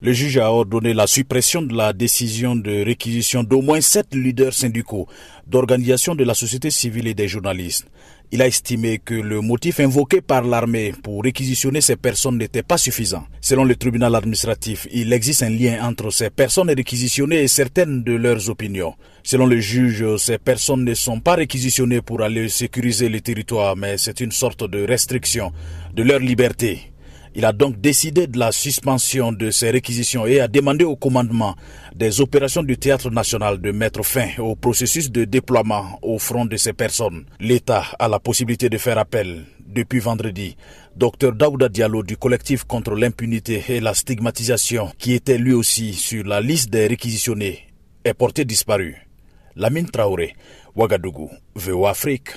Le juge a ordonné la suppression de la décision de réquisition d'au moins sept leaders syndicaux d'organisations de la société civile et des journalistes. Il a estimé que le motif invoqué par l'armée pour réquisitionner ces personnes n'était pas suffisant. Selon le tribunal administratif, il existe un lien entre ces personnes réquisitionnées et certaines de leurs opinions. Selon le juge, ces personnes ne sont pas réquisitionnées pour aller sécuriser le territoire, mais c'est une sorte de restriction de leur liberté. Il a donc décidé de la suspension de ces réquisitions et a demandé au commandement des opérations du Théâtre national de mettre fin au processus de déploiement au front de ces personnes. L'État a la possibilité de faire appel depuis vendredi. Dr Daouda Diallo du collectif contre l'impunité et la stigmatisation, qui était lui aussi sur la liste des réquisitionnés, est porté disparu. Lamine Traoré, Ouagadougou, VO Afrique.